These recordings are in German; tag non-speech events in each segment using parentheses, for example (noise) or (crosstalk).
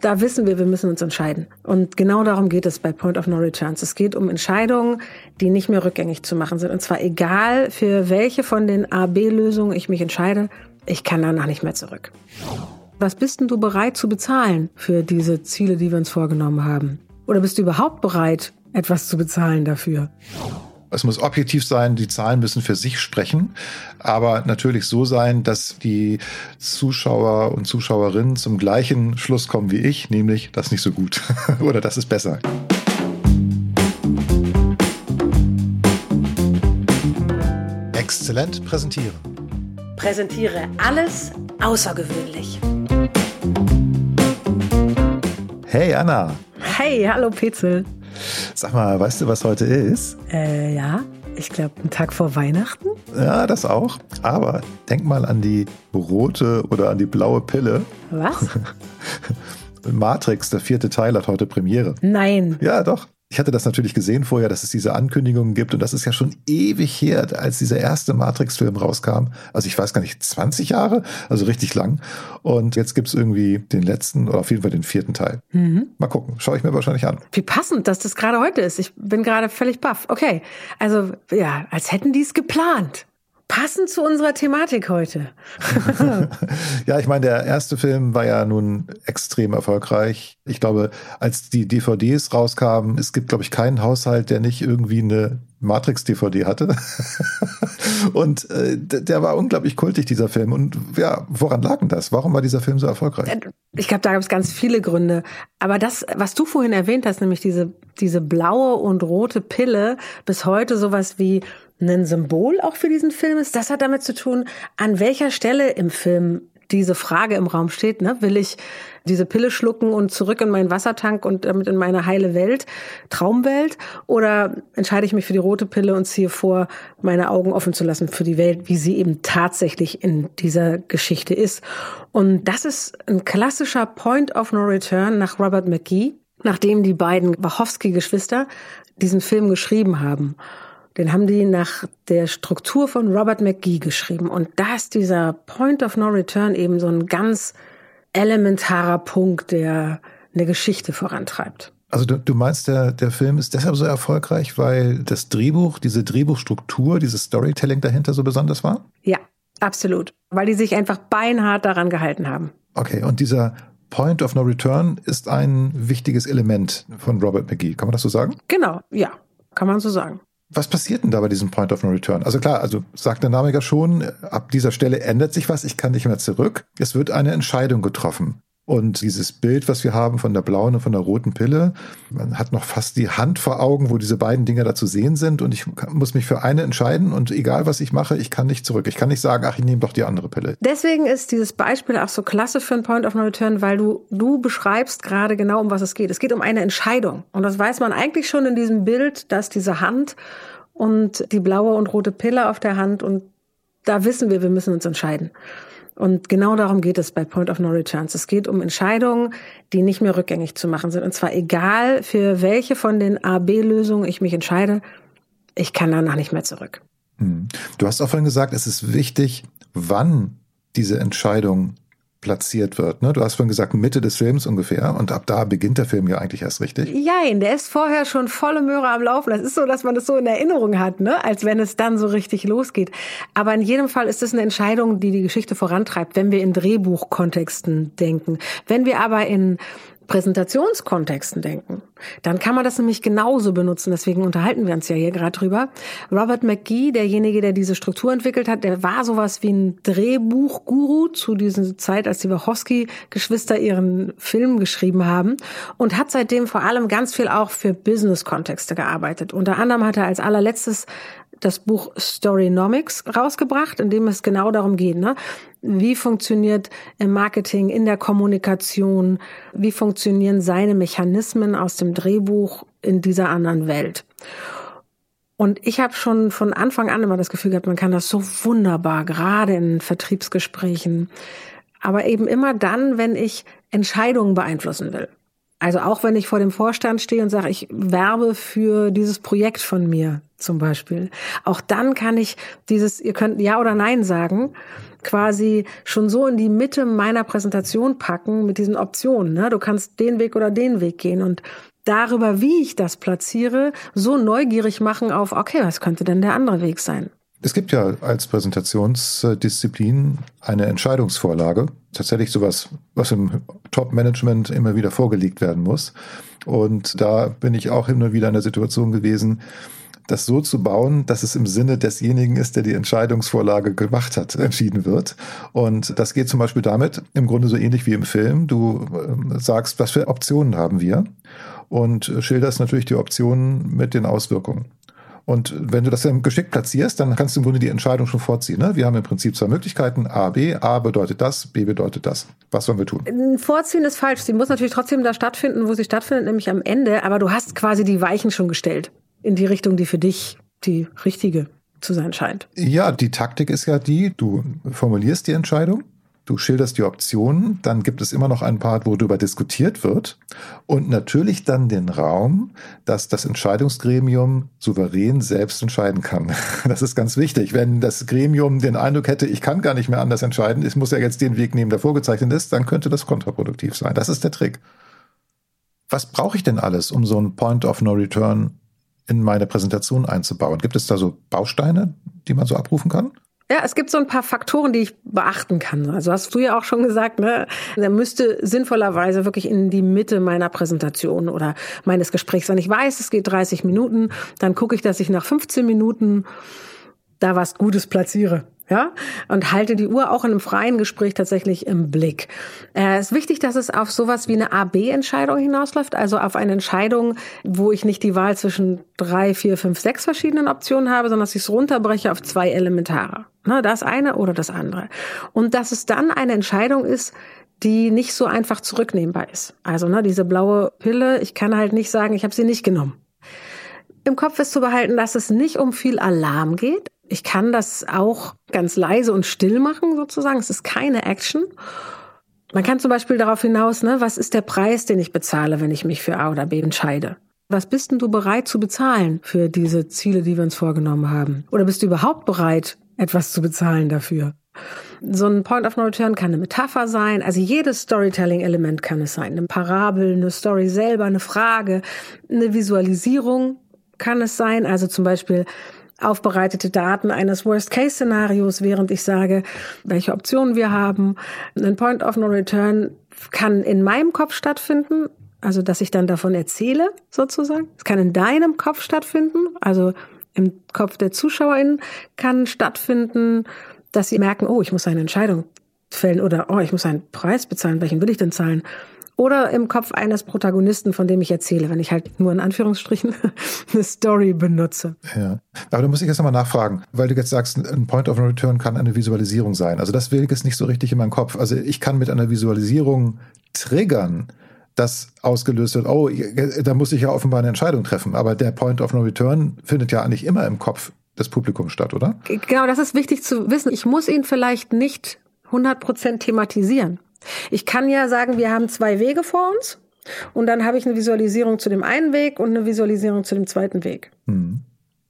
da wissen wir, wir müssen uns entscheiden. Und genau darum geht es bei Point of No Returns. Es geht um Entscheidungen, die nicht mehr rückgängig zu machen sind. Und zwar egal, für welche von den A-B-Lösungen ich mich entscheide, ich kann danach nicht mehr zurück. Was bist denn du bereit zu bezahlen für diese Ziele, die wir uns vorgenommen haben? Oder bist du überhaupt bereit, etwas zu bezahlen dafür? Es muss objektiv sein, die Zahlen müssen für sich sprechen, aber natürlich so sein, dass die Zuschauer und Zuschauerinnen zum gleichen Schluss kommen wie ich, nämlich das ist nicht so gut (laughs) oder das ist besser. Exzellent präsentieren. Präsentiere alles außergewöhnlich. Hey Anna. Hey, hallo Petzel. Sag mal, weißt du, was heute ist? Äh, ja. Ich glaube, ein Tag vor Weihnachten. Ja, das auch. Aber denk mal an die rote oder an die blaue Pille. Was? (laughs) Matrix, der vierte Teil, hat heute Premiere. Nein. Ja, doch. Ich hatte das natürlich gesehen vorher, dass es diese Ankündigungen gibt und das ist ja schon ewig her, als dieser erste Matrix-Film rauskam. Also ich weiß gar nicht, 20 Jahre, also richtig lang. Und jetzt gibt's irgendwie den letzten oder auf jeden Fall den vierten Teil. Mhm. Mal gucken, schaue ich mir wahrscheinlich an. Wie passend, dass das gerade heute ist. Ich bin gerade völlig baff. Okay, also ja, als hätten die es geplant. Passend zu unserer Thematik heute. (laughs) ja, ich meine, der erste Film war ja nun extrem erfolgreich. Ich glaube, als die DVDs rauskamen, es gibt, glaube ich, keinen Haushalt, der nicht irgendwie eine Matrix-DVD hatte. (laughs) und äh, der war unglaublich kultig, dieser Film. Und ja, woran lag denn das? Warum war dieser Film so erfolgreich? Äh, ich glaube, da gab es ganz viele Gründe. Aber das, was du vorhin erwähnt hast, nämlich diese, diese blaue und rote Pille, bis heute sowas wie ein Symbol auch für diesen Film ist. Das hat damit zu tun, an welcher Stelle im Film diese Frage im Raum steht. Ne? Will ich diese Pille schlucken und zurück in meinen Wassertank und damit in meine heile Welt, Traumwelt? Oder entscheide ich mich für die rote Pille und ziehe vor, meine Augen offen zu lassen für die Welt, wie sie eben tatsächlich in dieser Geschichte ist? Und das ist ein klassischer Point of No Return nach Robert McGee, nachdem die beiden Wachowski-Geschwister diesen Film geschrieben haben. Den haben die nach der Struktur von Robert McGee geschrieben. Und da ist dieser Point of No Return eben so ein ganz elementarer Punkt, der eine Geschichte vorantreibt. Also du, du meinst, der, der Film ist deshalb so erfolgreich, weil das Drehbuch, diese Drehbuchstruktur, dieses Storytelling dahinter so besonders war? Ja, absolut. Weil die sich einfach beinhart daran gehalten haben. Okay, und dieser Point of No Return ist ein wichtiges Element von Robert McGee. Kann man das so sagen? Genau, ja, kann man so sagen. Was passiert denn da bei diesem Point of No Return? Also klar, also sagt der Name ja schon, ab dieser Stelle ändert sich was, ich kann nicht mehr zurück. Es wird eine Entscheidung getroffen. Und dieses Bild, was wir haben von der blauen und von der roten Pille, man hat noch fast die Hand vor Augen, wo diese beiden Dinge da zu sehen sind. Und ich muss mich für eine entscheiden. Und egal, was ich mache, ich kann nicht zurück. Ich kann nicht sagen, ach, ich nehme doch die andere Pille. Deswegen ist dieses Beispiel auch so klasse für ein Point of No Return, weil du, du beschreibst gerade genau, um was es geht. Es geht um eine Entscheidung. Und das weiß man eigentlich schon in diesem Bild, dass diese Hand und die blaue und rote Pille auf der Hand. Und da wissen wir, wir müssen uns entscheiden. Und genau darum geht es bei Point of No Returns. Es geht um Entscheidungen, die nicht mehr rückgängig zu machen sind. Und zwar egal, für welche von den A-B-Lösungen ich mich entscheide, ich kann danach nicht mehr zurück. Hm. Du hast auch vorhin gesagt, es ist wichtig, wann diese Entscheidung platziert wird. Ne? Du hast vorhin gesagt, Mitte des Films ungefähr. Und ab da beginnt der Film ja eigentlich erst richtig. Jein, der ist vorher schon volle Möhre am Laufen. Das ist so, dass man das so in Erinnerung hat, ne? als wenn es dann so richtig losgeht. Aber in jedem Fall ist es eine Entscheidung, die die Geschichte vorantreibt, wenn wir in Drehbuchkontexten denken. Wenn wir aber in Präsentationskontexten denken, dann kann man das nämlich genauso benutzen. Deswegen unterhalten wir uns ja hier gerade drüber. Robert McGee, derjenige, der diese Struktur entwickelt hat, der war sowas wie ein Drehbuchguru zu dieser Zeit, als die Wachowski-Geschwister ihren Film geschrieben haben und hat seitdem vor allem ganz viel auch für Business-Kontexte gearbeitet. Unter anderem hat er als allerletztes das Buch Storynomics rausgebracht, in dem es genau darum geht, ne? wie funktioniert im Marketing, in der Kommunikation, wie funktionieren seine Mechanismen aus dem Drehbuch in dieser anderen Welt. Und ich habe schon von Anfang an immer das Gefühl gehabt, man kann das so wunderbar, gerade in Vertriebsgesprächen, aber eben immer dann, wenn ich Entscheidungen beeinflussen will. Also auch wenn ich vor dem Vorstand stehe und sage, ich werbe für dieses Projekt von mir zum Beispiel. Auch dann kann ich dieses, ihr könnt Ja oder Nein sagen, quasi schon so in die Mitte meiner Präsentation packen mit diesen Optionen. Ne? Du kannst den Weg oder den Weg gehen und darüber, wie ich das platziere, so neugierig machen auf, okay, was könnte denn der andere Weg sein? Es gibt ja als Präsentationsdisziplin eine Entscheidungsvorlage. Tatsächlich sowas, was im Top-Management immer wieder vorgelegt werden muss. Und da bin ich auch immer wieder in der Situation gewesen, das so zu bauen, dass es im Sinne desjenigen ist, der die Entscheidungsvorlage gemacht hat, entschieden wird. Und das geht zum Beispiel damit, im Grunde so ähnlich wie im Film. Du ähm, sagst, was für Optionen haben wir? Und schilderst natürlich die Optionen mit den Auswirkungen. Und wenn du das dann geschickt platzierst, dann kannst du im Grunde die Entscheidung schon vorziehen. Ne? Wir haben im Prinzip zwei Möglichkeiten, A, B. A bedeutet das, B bedeutet das. Was sollen wir tun? Vorziehen ist falsch. Sie muss natürlich trotzdem da stattfinden, wo sie stattfindet, nämlich am Ende. Aber du hast quasi die Weichen schon gestellt in die Richtung, die für dich die richtige zu sein scheint. Ja, die Taktik ist ja die, du formulierst die Entscheidung, du schilderst die Optionen, dann gibt es immer noch einen Part, wo darüber diskutiert wird und natürlich dann den Raum, dass das Entscheidungsgremium souverän selbst entscheiden kann. (laughs) Das ist ganz wichtig. Wenn das Gremium den Eindruck hätte, ich kann gar nicht mehr anders entscheiden, ich muss ja jetzt den Weg nehmen, der vorgezeichnet ist, dann könnte das kontraproduktiv sein. Das ist der Trick. Was brauche ich denn alles, um so ein Point of No Return in meine Präsentation einzubauen? Gibt es da so Bausteine, die man so abrufen kann? Ja, es gibt so ein paar Faktoren, die ich beachten kann. Also hast du ja auch schon gesagt, ne, der müsste sinnvollerweise wirklich in die Mitte meiner Präsentation oder meines Gesprächs sein. Ich weiß, es geht 30 Minuten, dann gucke ich, dass ich nach 15 Minuten da was Gutes platziere ja, und halte die Uhr auch in einem freien Gespräch tatsächlich im Blick. Es äh, ist wichtig, dass es auf sowas wie eine A-B-Entscheidung hinausläuft, also auf eine Entscheidung, wo ich nicht die Wahl zwischen drei, vier, fünf, sechs verschiedenen Optionen habe, sondern dass ich es runterbreche auf zwei elementare. Ne, das eine oder das andere. Und dass es dann eine Entscheidung ist, die nicht so einfach zurücknehmbar ist. Also ne, diese blaue Pille, ich kann halt nicht sagen, ich habe sie nicht genommen. Im Kopf ist zu behalten, dass es nicht um viel Alarm geht, ich kann das auch ganz leise und still machen, sozusagen. Es ist keine Action. Man kann zum Beispiel darauf hinaus, ne, was ist der Preis, den ich bezahle, wenn ich mich für A oder B entscheide? Was bist denn du bereit zu bezahlen für diese Ziele, die wir uns vorgenommen haben? Oder bist du überhaupt bereit, etwas zu bezahlen dafür? So ein Point of No Return kann eine Metapher sein. Also jedes Storytelling-Element kann es sein. Eine Parabel, eine Story selber, eine Frage, eine Visualisierung kann es sein. Also zum Beispiel, aufbereitete Daten eines Worst-Case-Szenarios, während ich sage, welche Optionen wir haben. Ein Point of No Return kann in meinem Kopf stattfinden, also dass ich dann davon erzähle, sozusagen. Es kann in deinem Kopf stattfinden, also im Kopf der ZuschauerInnen kann stattfinden, dass sie merken, oh, ich muss eine Entscheidung fällen oder oh, ich muss einen Preis bezahlen, welchen will ich denn zahlen? Oder im Kopf eines Protagonisten, von dem ich erzähle, wenn ich halt nur in Anführungsstrichen (laughs) eine Story benutze. Ja, aber da muss ich jetzt nochmal nachfragen, weil du jetzt sagst, ein Point of No Return kann eine Visualisierung sein. Also das will ich jetzt nicht so richtig in meinem Kopf. Also ich kann mit einer Visualisierung triggern, dass ausgelöst wird, oh, da muss ich ja offenbar eine Entscheidung treffen. Aber der Point of No Return findet ja eigentlich immer im Kopf des Publikums statt, oder? Genau, das ist wichtig zu wissen. Ich muss ihn vielleicht nicht 100% thematisieren. Ich kann ja sagen, wir haben zwei Wege vor uns und dann habe ich eine Visualisierung zu dem einen Weg und eine Visualisierung zu dem zweiten Weg. Hm.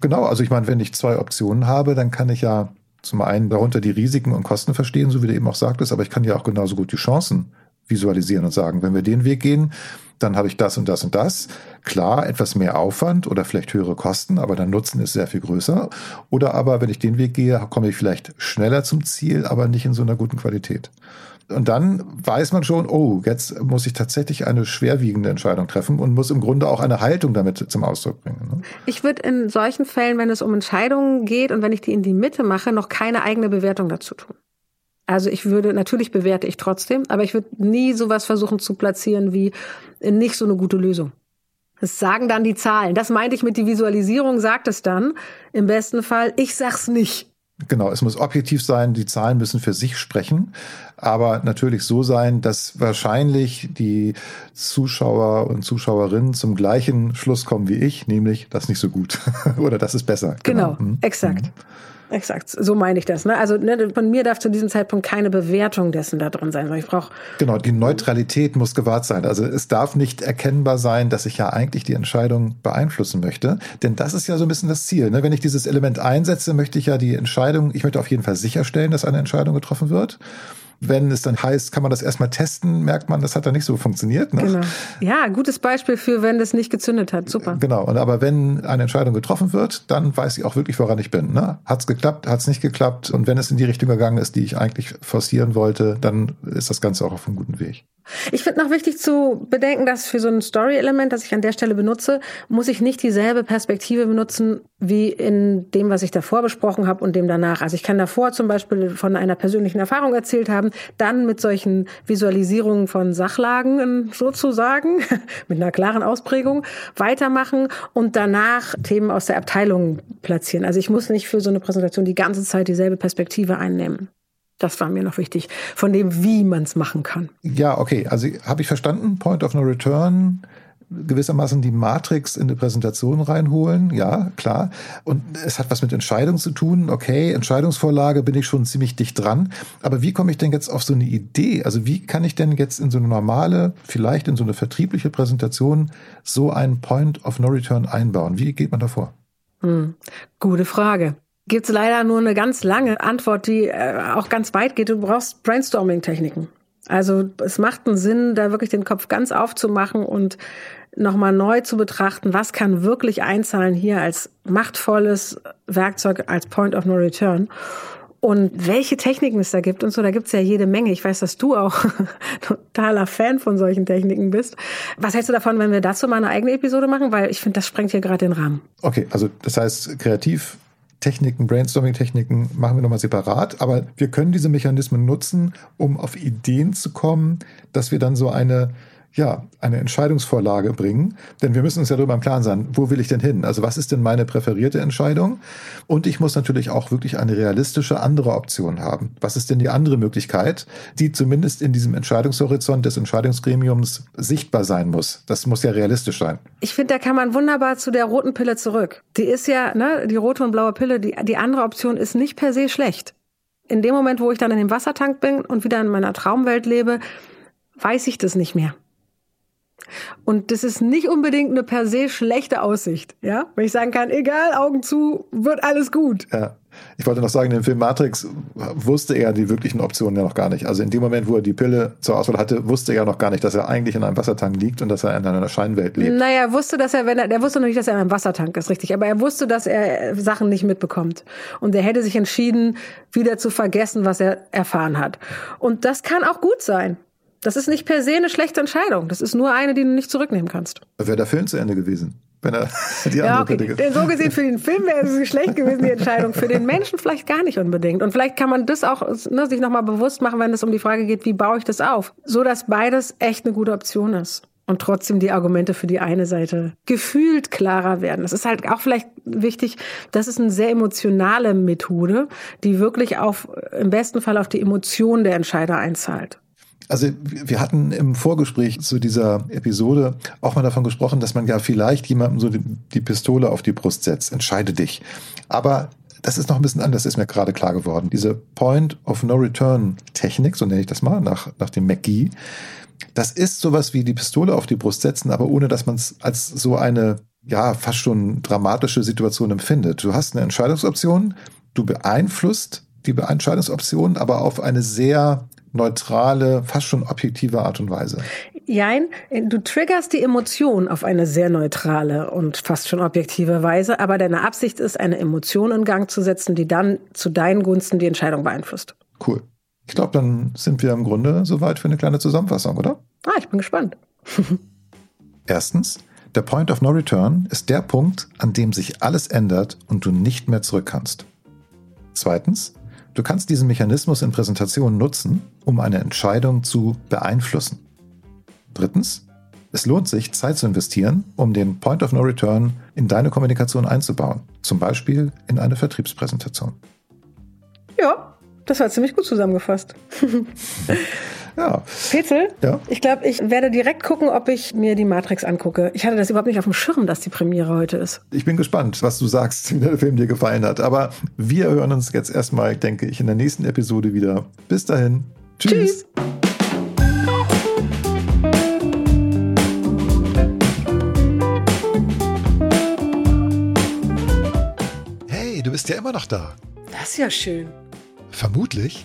Genau, also ich meine, wenn ich zwei Optionen habe, dann kann ich ja zum einen darunter die Risiken und Kosten verstehen, so wie du eben auch sagtest, aber ich kann ja auch genauso gut die Chancen visualisieren und sagen, wenn wir den Weg gehen, dann habe ich das und das und das. Klar, etwas mehr Aufwand oder vielleicht höhere Kosten, aber der Nutzen ist sehr viel größer. Oder aber, wenn ich den Weg gehe, komme ich vielleicht schneller zum Ziel, aber nicht in so einer guten Qualität. Und dann weiß man schon, oh, jetzt muss ich tatsächlich eine schwerwiegende Entscheidung treffen und muss im Grunde auch eine Haltung damit zum Ausdruck bringen. Ne? Ich würde in solchen Fällen, wenn es um Entscheidungen geht und wenn ich die in die Mitte mache, noch keine eigene Bewertung dazu tun. Also ich würde, natürlich bewerte ich trotzdem, aber ich würde nie sowas versuchen zu platzieren wie nicht so eine gute Lösung. Das sagen dann die Zahlen. Das meinte ich mit die Visualisierung, sagt es dann. Im besten Fall, ich sag's nicht. Genau, es muss objektiv sein, die Zahlen müssen für sich sprechen, aber natürlich so sein, dass wahrscheinlich die Zuschauer und Zuschauerinnen zum gleichen Schluss kommen wie ich, nämlich das ist nicht so gut (laughs) oder das ist besser. Genau, genau. Mhm. exakt. Exakt, so meine ich das. Ne? Also ne, von mir darf zu diesem Zeitpunkt keine Bewertung dessen da drin sein, weil ich brauche. Genau, die Neutralität muss gewahrt sein. Also es darf nicht erkennbar sein, dass ich ja eigentlich die Entscheidung beeinflussen möchte. Denn das ist ja so ein bisschen das Ziel. Ne? Wenn ich dieses Element einsetze, möchte ich ja die Entscheidung, ich möchte auf jeden Fall sicherstellen, dass eine Entscheidung getroffen wird. Wenn es dann heißt, kann man das erstmal testen, merkt man, das hat dann nicht so funktioniert. Ne? Genau. Ja, gutes Beispiel für, wenn das nicht gezündet hat. Super. Genau. Und aber wenn eine Entscheidung getroffen wird, dann weiß ich auch wirklich, woran ich bin. Ne? Hat es geklappt, hat es nicht geklappt? Und wenn es in die Richtung gegangen ist, die ich eigentlich forcieren wollte, dann ist das Ganze auch auf einem guten Weg. Ich finde noch wichtig zu bedenken, dass für so ein Story-Element, das ich an der Stelle benutze, muss ich nicht dieselbe Perspektive benutzen wie in dem, was ich davor besprochen habe und dem danach. Also ich kann davor zum Beispiel von einer persönlichen Erfahrung erzählt haben, dann mit solchen Visualisierungen von Sachlagen sozusagen, (laughs) mit einer klaren Ausprägung, weitermachen und danach Themen aus der Abteilung platzieren. Also ich muss nicht für so eine Präsentation die ganze Zeit dieselbe Perspektive einnehmen. Das war mir noch wichtig, von dem, wie man es machen kann. Ja, okay. Also habe ich verstanden, Point of No Return, gewissermaßen die Matrix in die Präsentation reinholen, ja, klar. Und es hat was mit Entscheidung zu tun. Okay, Entscheidungsvorlage bin ich schon ziemlich dicht dran. Aber wie komme ich denn jetzt auf so eine Idee? Also wie kann ich denn jetzt in so eine normale, vielleicht in so eine vertriebliche Präsentation so einen Point of No Return einbauen? Wie geht man davor? Hm, gute Frage gibt es leider nur eine ganz lange Antwort, die äh, auch ganz weit geht. Du brauchst Brainstorming-Techniken. Also es macht einen Sinn, da wirklich den Kopf ganz aufzumachen und nochmal neu zu betrachten, was kann wirklich einzahlen hier als machtvolles Werkzeug, als Point of No Return. Und welche Techniken es da gibt und so, da gibt's ja jede Menge. Ich weiß, dass du auch (laughs) totaler Fan von solchen Techniken bist. Was hältst du davon, wenn wir dazu mal eine eigene Episode machen? Weil ich finde, das sprengt hier gerade den Rahmen. Okay, also das heißt, kreativ Techniken, Brainstorming-Techniken machen wir nochmal separat, aber wir können diese Mechanismen nutzen, um auf Ideen zu kommen, dass wir dann so eine ja, eine Entscheidungsvorlage bringen. Denn wir müssen uns ja darüber im Klaren sein, wo will ich denn hin? Also was ist denn meine präferierte Entscheidung? Und ich muss natürlich auch wirklich eine realistische andere Option haben. Was ist denn die andere Möglichkeit, die zumindest in diesem Entscheidungshorizont des Entscheidungsgremiums sichtbar sein muss? Das muss ja realistisch sein. Ich finde, da kann man wunderbar zu der roten Pille zurück. Die ist ja, ne, die rote und blaue Pille, die, die andere Option ist nicht per se schlecht. In dem Moment, wo ich dann in dem Wassertank bin und wieder in meiner Traumwelt lebe, weiß ich das nicht mehr. Und das ist nicht unbedingt eine per se schlechte Aussicht, ja? Wenn ich sagen kann, egal, Augen zu, wird alles gut. Ja. Ich wollte noch sagen, in dem Film Matrix wusste er die wirklichen Optionen ja noch gar nicht. Also in dem Moment, wo er die Pille zur Auswahl hatte, wusste er noch gar nicht, dass er eigentlich in einem Wassertank liegt und dass er in einer Scheinwelt lebt. Naja, er wusste, dass er, wenn er, er wusste noch nicht, dass er in einem Wassertank ist, richtig. Aber er wusste, dass er Sachen nicht mitbekommt. Und er hätte sich entschieden, wieder zu vergessen, was er erfahren hat. Und das kann auch gut sein. Das ist nicht per se eine schlechte Entscheidung. Das ist nur eine, die du nicht zurücknehmen kannst. Wäre der Film zu Ende gewesen. Wenn er (laughs) die ja, okay. Denn so gesehen für den Film wäre es schlecht gewesen, die Entscheidung. Für den Menschen vielleicht gar nicht unbedingt. Und vielleicht kann man das auch ne, sich nochmal bewusst machen, wenn es um die Frage geht, wie baue ich das auf? So dass beides echt eine gute Option ist. Und trotzdem die Argumente für die eine Seite gefühlt klarer werden. Das ist halt auch vielleicht wichtig. Das ist eine sehr emotionale Methode, die wirklich auf, im besten Fall auf die Emotionen der Entscheider einzahlt. Also wir hatten im Vorgespräch zu dieser Episode auch mal davon gesprochen, dass man ja vielleicht jemandem so die, die Pistole auf die Brust setzt. Entscheide dich. Aber das ist noch ein bisschen anders, ist mir gerade klar geworden. Diese Point of No Return Technik, so nenne ich das mal, nach, nach dem McGee, das ist sowas wie die Pistole auf die Brust setzen, aber ohne dass man es als so eine, ja, fast schon dramatische Situation empfindet. Du hast eine Entscheidungsoption, du beeinflusst die Entscheidungsoption, aber auf eine sehr neutrale, fast schon objektive Art und Weise. Jein, du triggerst die Emotion auf eine sehr neutrale und fast schon objektive Weise, aber deine Absicht ist, eine Emotion in Gang zu setzen, die dann zu deinen Gunsten die Entscheidung beeinflusst. Cool. Ich glaube, dann sind wir im Grunde soweit für eine kleine Zusammenfassung, oder? Ah, ich bin gespannt. (laughs) Erstens, der Point of No Return ist der Punkt, an dem sich alles ändert und du nicht mehr zurück kannst. Zweitens, Du kannst diesen Mechanismus in Präsentationen nutzen, um eine Entscheidung zu beeinflussen. Drittens, es lohnt sich, Zeit zu investieren, um den Point of No Return in deine Kommunikation einzubauen, zum Beispiel in eine Vertriebspräsentation. Ja, das war ziemlich gut zusammengefasst. (laughs) Ja. Petzel, Ja? ich glaube, ich werde direkt gucken, ob ich mir die Matrix angucke. Ich hatte das überhaupt nicht auf dem Schirm, dass die Premiere heute ist. Ich bin gespannt, was du sagst, (laughs) wie der Film dir gefallen hat. Aber wir hören uns jetzt erstmal, denke ich, in der nächsten Episode wieder. Bis dahin. Tschüss. Tschüss. Hey, du bist ja immer noch da. Das ist ja schön. Vermutlich